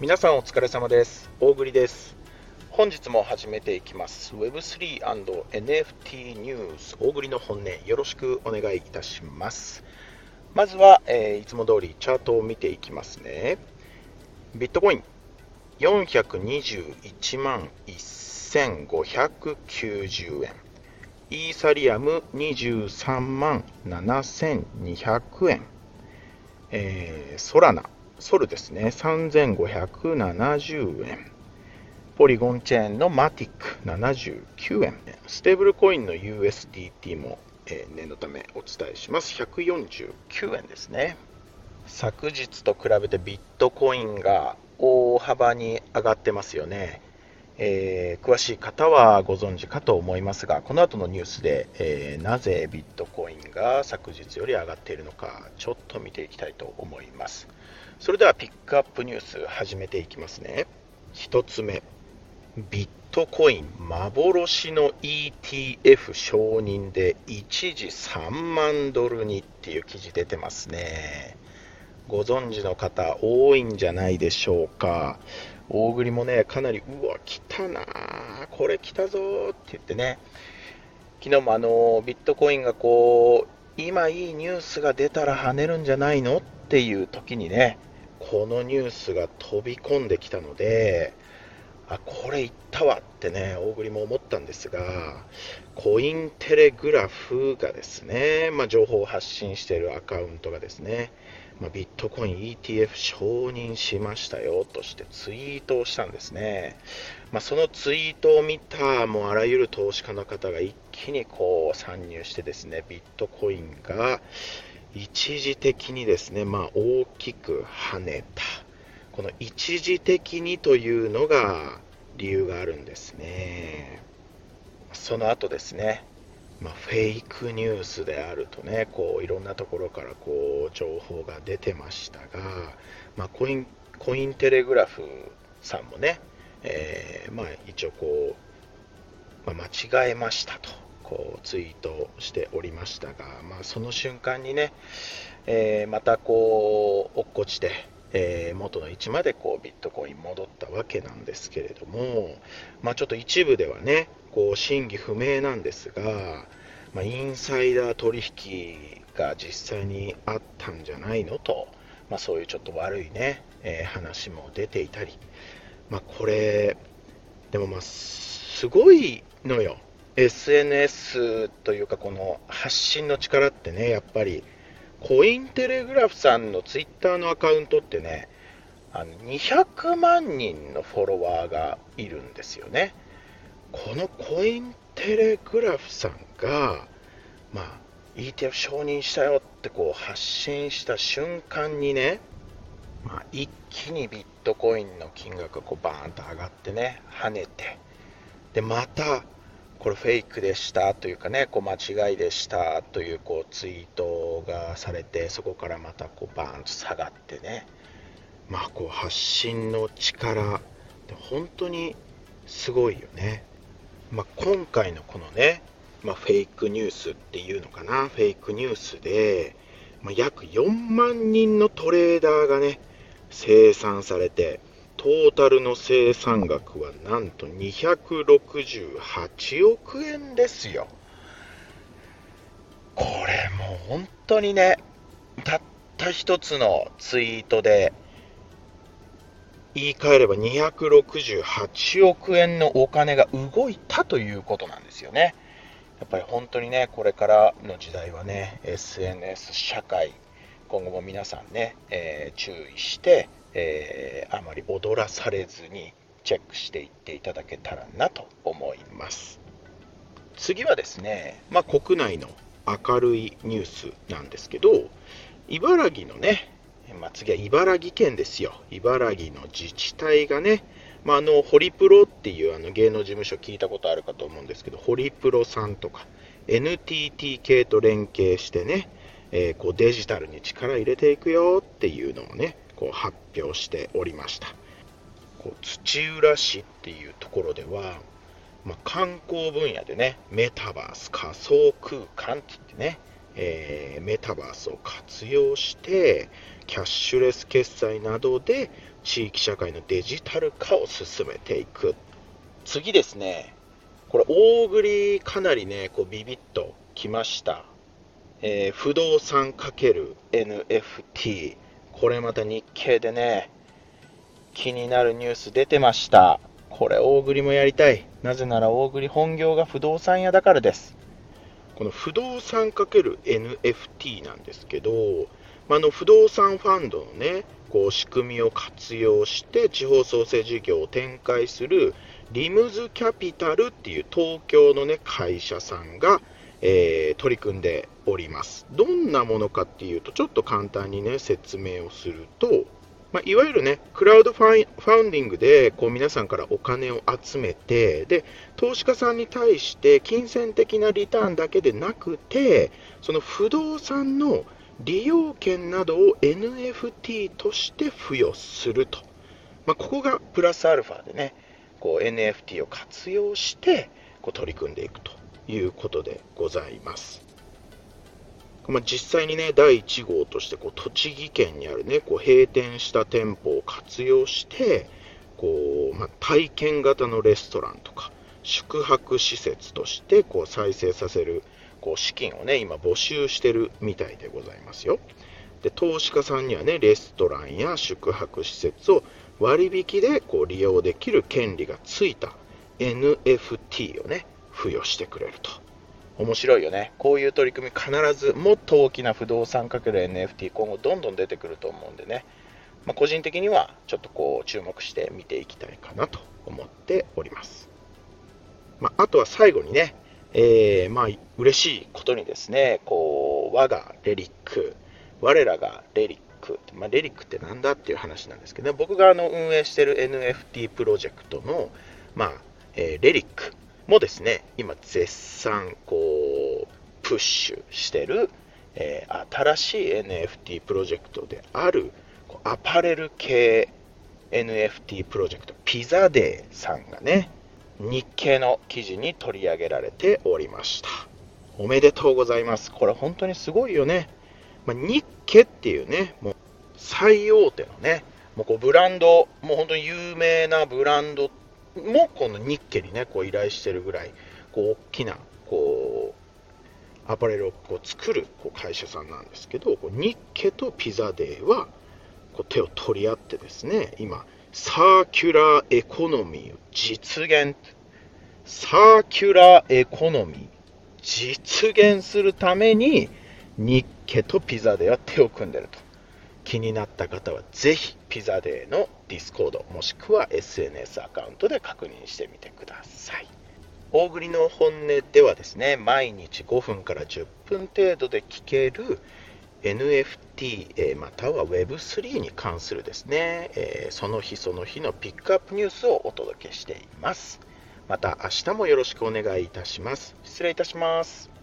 皆さんお疲れ様です。大栗です。本日も始めていきます。Web3&NFT ニュース大栗の本音よろしくお願いいたします。まずは、えー、いつも通りチャートを見ていきますね。ビットコイン421万1590円。イーサリアム23万7200円、えー、ソラナソルですね、3570円。ポリゴンチェーンのマティック79円。ステーブルコインの USDT も、えー、念のためお伝えします。149円ですね。昨日と比べてビットコインが大幅に上がってますよね。えー、詳しい方はご存知かと思いますが、この後のニュースで、えー、なぜビットコインが昨日より上がっているのか、ちょっと見ていきたいと思います。それではピックアップニュース始めていきますね。1つ目、ビットコイン幻の ETF 承認で一時3万ドルにっていう記事出てますね。ご存知の方多いんじゃないでしょうか。大栗もね、かなり、うわ、来たなこれ来たぞって言ってね、昨日もあのビットコインがこう、今いいニュースが出たら跳ねるんじゃないの？っていう時にね、このニュースが飛び込んできたので、あ、これ言ったわってね、大栗も思ったんですが、コインテレグラフがですね、まあ、情報を発信しているアカウントがですね、ま、ビットコイン ETF 承認しましたよとしてツイートをしたんですね。まあ、そのツイートを見たもうあらゆる投資家の方が一気にこう参入してですね、ビットコインが、一時的にですね、まあ、大きく跳ねた。この一時的にというのが理由があるんですね。その後ですね、まあ、フェイクニュースであるとね、こういろんなところからこう情報が出てましたが、まあ、コインコインテレグラフさんもね、えー、まあ、一応こう、まあ、間違えましたと。こうツイートしておりましたが、まあ、その瞬間にね、えー、またこう落っこちて、えー、元の位置までこうビットコイン戻ったわけなんですけれども、まあ、ちょっと一部ではねこう真偽不明なんですが、まあ、インサイダー取引が実際にあったんじゃないのと、まあ、そういうちょっと悪いね、えー、話も出ていたり、まあ、これでもまあすごいのよ。SNS というかこの発信の力ってねやっぱりコインテレグラフさんのツイッターのアカウントってねあの200万人のフォロワーがいるんですよね。このコインテレグラフさんがまあ ETF 承認したよってこう発信した瞬間にね、まあ、一気にビットコインの金額がこうバーンと上がってね跳ねてでまたこれフェイクでしたというかね、こう間違いでしたというこうツイートがされて、そこからまたこうバーンと下がってね、まあこう発信の力、本当にすごいよね。まあ、今回のこのね、まあ、フェイクニュースっていうのかな、フェイクニュースで、まあ、約4万人のトレーダーがね、生産されて、トータルの生産額はなんと268億円ですよ。これもう本当にね、たった一つのツイートで、言い換えれば268億円のお金が動いたということなんですよね。やっぱり本当にね、これからの時代はね、SNS 社会、今後も皆さんね、えー、注意して、えー、あまり踊らされずにチェックしていっていただけたらなと思います次はですね、まあ、国内の明るいニュースなんですけど茨城のね、まあ、次は茨城県ですよ。茨城の自治体がねまあ、あのホリプロっていうあの芸能事務所聞いたことあるかと思うんですけどホリプロさんとか NTT 系と連携してね、えー、こうデジタルに力入れていくよっていうのをねこう発表しておりました。こう土浦市っていうところでは、まあ、観光分野でねメタバース仮想空間って言ってね、えー、メタバースを活用してキャッシュレス決済などで地域社会のデジタル化を進めていく。次ですね。これ大栗かなりねこうビビッときました、えー、不動産 ×NFT これまた日経でね気になるニュース出てました。これ大栗もやりたい。なぜなら大栗本業が不動産屋だからです。この不動産 ×NFT なんですけど、まあ、の不動産ファンドのねこう仕組みを活用して地方創生事業を展開するリムズキャピタルっていう東京のね会社さんが、えー、取り組んでおります。どんなものかっていうとちょっと簡単にね説明をするとまあ、いわゆるね、クラウドファウンディングでこう皆さんからお金を集めてで、投資家さんに対して金銭的なリターンだけでなくて、その不動産の利用権などを NFT として付与すると、まあ、ここがプラスアルファでね、こう NFT を活用してこう取り組んでいくということでございます。まあ、実際にね、第1号としてこう栃木県にあるね、こう閉店した店舗を活用して、こうまあ、体験型のレストランとか、宿泊施設としてこう再生させるこう資金をね、今募集してるみたいでございますよ。で、投資家さんにはね、レストランや宿泊施設を割引でこう利用できる権利がついた NFT をね、付与してくれると。面白いよね。こういう取り組み必ずもっと大きな不動産かける NFT 今後どんどん出てくると思うんでね。まあ、個人的にはちょっとこう注目して見ていきたいかなと思っております。まあ、あとは最後にね、えー、まあ嬉しいことにですね、こう我がレリック、我らがレリック、まあ、レリックって何だっていう話なんですけど、ね、僕があの運営してる NFT プロジェクトの、まあえー、レリックもですね、今絶賛こうプッシュしてる、えー、新しい NFT プロジェクトであるアパレル系 NFT プロジェクトピザデーさんがね日経の記事に取り上げられておりました。おめでとうございます。これ本当にすごいよね、まあ、日経っていうねもう最大手のねもうこうブランドもう本当に有名なブランドもこのニッケにねこう依頼してるぐらいこう大きなこうアパレルをこう作るこう会社さんなんですけどこうニッケとピザデーはこう手を取り合ってですね今サーキュラーエコノミーを実現。サーキュラーエコノミー実現するためにニッケとピザデーは手を組んでると。気になった方はぜひピザデーの Discord もしくは SNS アカウントで確認してみてください。大栗の本音ではですね毎日5分から10分程度で聞ける NFT または Web3 に関するですねその日その日のピックアップニュースをお届けしています。また明日もよろしくお願いいたします。失礼いたします。